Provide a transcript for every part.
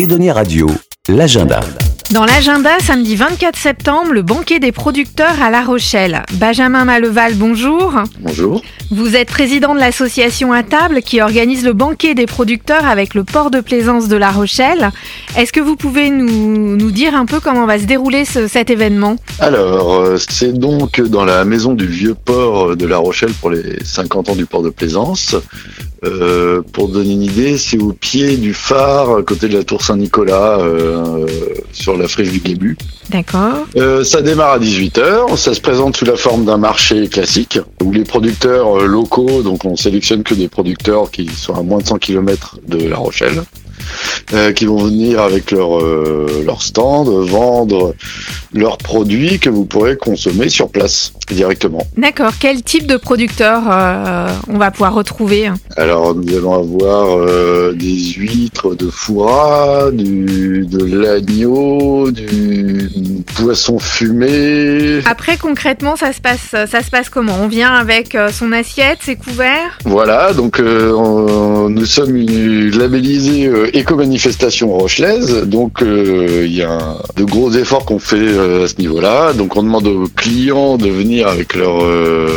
Edonia Radio, l'agenda. Dans l'agenda, samedi 24 septembre, le banquet des producteurs à La Rochelle. Benjamin Maleval, bonjour. Bonjour. Vous êtes président de l'association à table qui organise le banquet des producteurs avec le port de plaisance de La Rochelle. Est-ce que vous pouvez nous, nous dire un peu comment va se dérouler ce- cet événement? Alors, euh, c'est donc dans la maison du vieux port de La Rochelle pour les 50 ans du port de Plaisance. Euh, pour donner une idée, c'est au pied du phare, à côté de la tour Saint-Nicolas, euh, sur la friche du Guébu. D'accord. Euh, ça démarre à 18h, ça se présente sous la forme d'un marché classique, où les producteurs locaux, donc on sélectionne que des producteurs qui sont à moins de 100 km de La Rochelle, euh, qui vont venir avec leur, euh, leur stand, vendre leurs produits que vous pourrez consommer sur place directement. D'accord. Quel type de producteurs euh, on va pouvoir retrouver? Alors nous allons avoir euh, des huîtres de foie, du, de l'agneau, du poisson fumé, Après, concrètement, ça se passe, ça se passe comment? On vient avec son assiette, ses couverts? Voilà, donc on- nous sommes euh, éco-manifestation rochelaise, donc euh, il y a de gros efforts qu'on fait euh, à ce niveau-là. Donc on demande aux clients de venir avec leurs euh,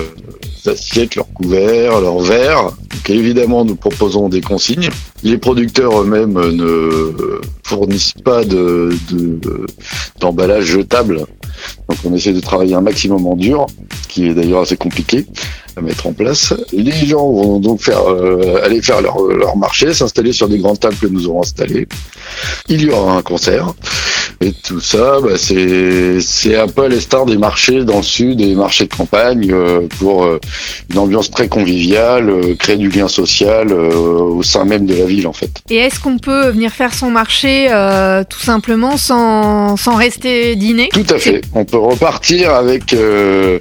assiettes, leurs couverts, leurs verres. Donc évidemment, nous proposons des consignes. Les producteurs eux-mêmes ne fournissent pas de de- d'emballage jetable. Donc on essaie de travailler un maximum en dur, ce qui est d'ailleurs assez compliqué à mettre en place. Les gens vont donc faire euh, aller faire leur, leur marché, s'installer sur des grandes tables que nous aurons installées. Il y aura un concert. Et tout ça, bah, c'est c'est un peu à l'instar des marchés dans le sud, des marchés de campagne, euh, pour euh, une ambiance très conviviale, euh, créer du lien social euh, au sein même de la ville en fait. Et est-ce qu'on peut venir faire son marché euh, tout simplement sans, sans rester dîner? Tout à fait. On peut repartir avec euh,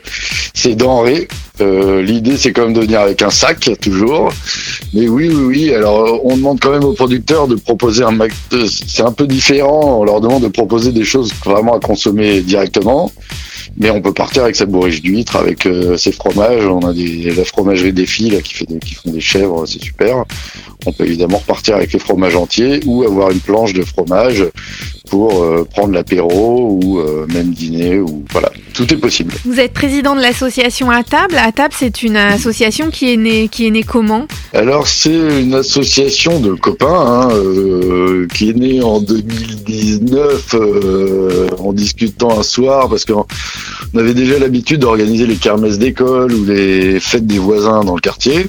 ces denrées. Euh, L'idée, c'est quand même de venir avec un sac, toujours. Mais oui, oui, oui. Alors, euh, on demande quand même aux producteurs de proposer un mac. de- C'est un peu différent. On leur demande de proposer des choses vraiment à consommer directement. Mais on peut partir avec sa bourriche d'huître, avec euh, ses fromages. On a des, la fromagerie des filles qui, qui font des chèvres, c'est super. On peut évidemment repartir avec les fromages entiers ou avoir une planche de fromage pour euh, prendre l'apéro ou euh, même dîner ou voilà, tout est possible. Vous êtes président de l'association à table. À table, c'est une association qui est née, qui est née comment? Alors c'est une association de copains hein, euh, qui est née en 2019 euh, en discutant un soir parce qu'on on avait déjà l'habitude d'organiser les kermesses d'école ou les fêtes des voisins dans le quartier.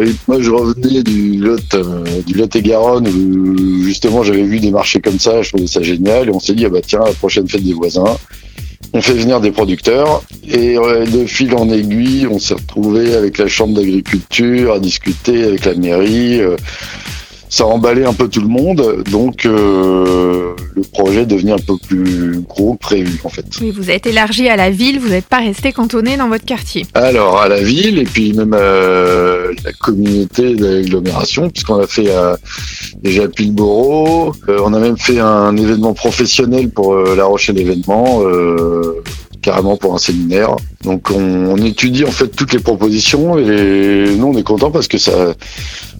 Et moi je revenais du Lot, euh, du Lot-et-Garonne où justement j'avais vu des marchés comme ça, je trouvais ça génial et on s'est dit ah bah tiens la prochaine fête des voisins. On fait venir des producteurs et euh, de fil en aiguille, on s'est retrouvé avec la chambre d'agriculture à discuter avec la mairie. euh, ça a emballé un peu tout le monde, donc euh, projet devenu un peu plus gros que prévu en fait. Oui, vous êtes élargi à la ville. Vous n'êtes pas resté cantonné dans votre quartier. Alors à la ville et puis même à la communauté d'agglomération, puisqu'on a fait euh, déjà Pilboro, euh, on a même fait un événement professionnel pour euh, La Rochelle événement. euh, carrément pour un séminaire. Donc on, on étudie en fait toutes les propositions et nous on est content parce que ça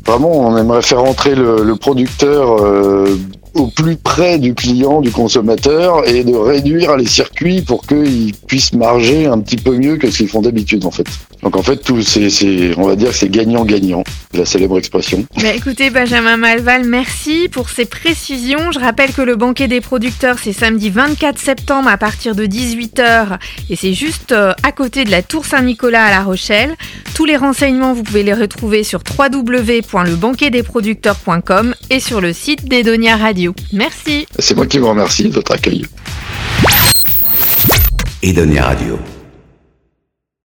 vraiment on aimerait faire entrer le, producteur euh, au plus près du client, du consommateur et de réduire les circuits pour qu'ils puissent marger un petit peu mieux que ce qu'ils font d'habitude en fait. Donc en fait tout c'est on va dire que c'est gagnant-gagnant, la célèbre expression. Bah, écoutez, Benjamin Malval, merci pour ces précisions. Je rappelle que le banquet des producteurs, c'est samedi 24 septembre à partir de 18h et c'est juste euh, à côté de la Tour Saint-Nicolas à La Rochelle. Tous les renseignements, vous pouvez les retrouver sur www.lebanquetdesproducteurs.com et sur le site d'Edonia Radio. Merci. C'est moi qui vous remercie de votre accueil. Edonia Radio.